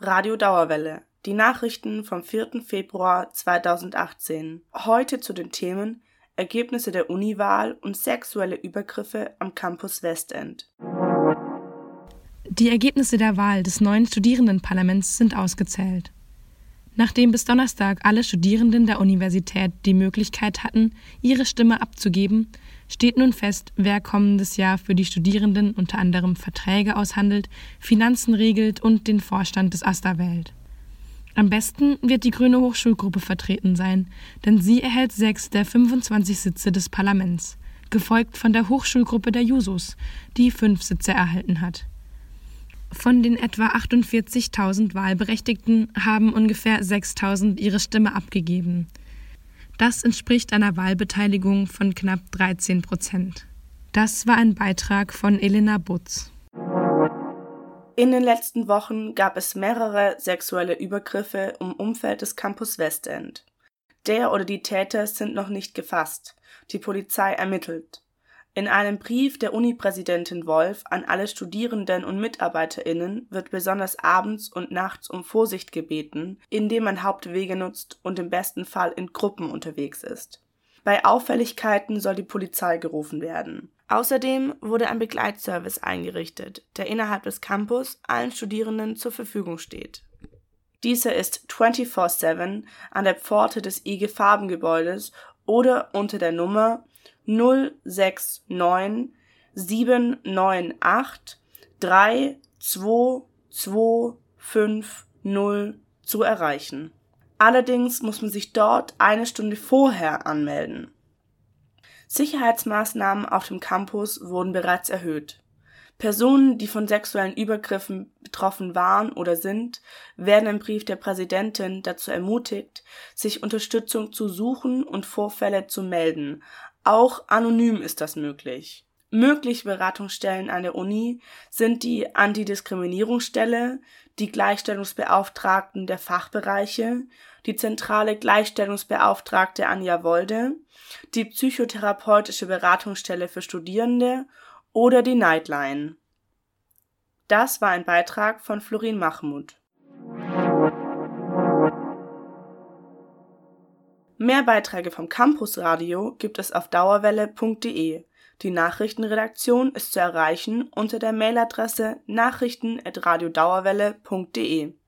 Radio Dauerwelle. Die Nachrichten vom 4. Februar 2018. Heute zu den Themen Ergebnisse der Uniwahl und sexuelle Übergriffe am Campus Westend. Die Ergebnisse der Wahl des neuen Studierendenparlaments sind ausgezählt. Nachdem bis Donnerstag alle Studierenden der Universität die Möglichkeit hatten, ihre Stimme abzugeben, steht nun fest, wer kommendes Jahr für die Studierenden unter anderem Verträge aushandelt, Finanzen regelt und den Vorstand des AStA wählt. Am besten wird die Grüne Hochschulgruppe vertreten sein, denn sie erhält sechs der 25 Sitze des Parlaments, gefolgt von der Hochschulgruppe der Jusos, die fünf Sitze erhalten hat. Von den etwa 48.000 Wahlberechtigten haben ungefähr 6.000 ihre Stimme abgegeben. Das entspricht einer Wahlbeteiligung von knapp 13 Prozent. Das war ein Beitrag von Elena Butz. In den letzten Wochen gab es mehrere sexuelle Übergriffe im Umfeld des Campus Westend. Der oder die Täter sind noch nicht gefasst. Die Polizei ermittelt. In einem Brief der Uni-Präsidentin Wolf an alle Studierenden und MitarbeiterInnen wird besonders abends und nachts um Vorsicht gebeten, indem man Hauptwege nutzt und im besten Fall in Gruppen unterwegs ist. Bei Auffälligkeiten soll die Polizei gerufen werden. Außerdem wurde ein Begleitservice eingerichtet, der innerhalb des Campus allen Studierenden zur Verfügung steht. Dieser ist 24-7 an der Pforte des IG Farbengebäudes oder unter der Nummer 069 798 32250 zu erreichen. Allerdings muss man sich dort eine Stunde vorher anmelden. Sicherheitsmaßnahmen auf dem Campus wurden bereits erhöht. Personen, die von sexuellen Übergriffen betroffen waren oder sind, werden im Brief der Präsidentin dazu ermutigt, sich Unterstützung zu suchen und Vorfälle zu melden, auch anonym ist das möglich. Mögliche Beratungsstellen an der Uni sind die Antidiskriminierungsstelle, die Gleichstellungsbeauftragten der Fachbereiche, die zentrale Gleichstellungsbeauftragte Anja Wolde, die psychotherapeutische Beratungsstelle für Studierende oder die Nightline. Das war ein Beitrag von Florin Mahmoud. Mehr Beiträge vom Campusradio gibt es auf dauerwelle.de. Die Nachrichtenredaktion ist zu erreichen unter der Mailadresse nachrichten@radiodauerwelle.de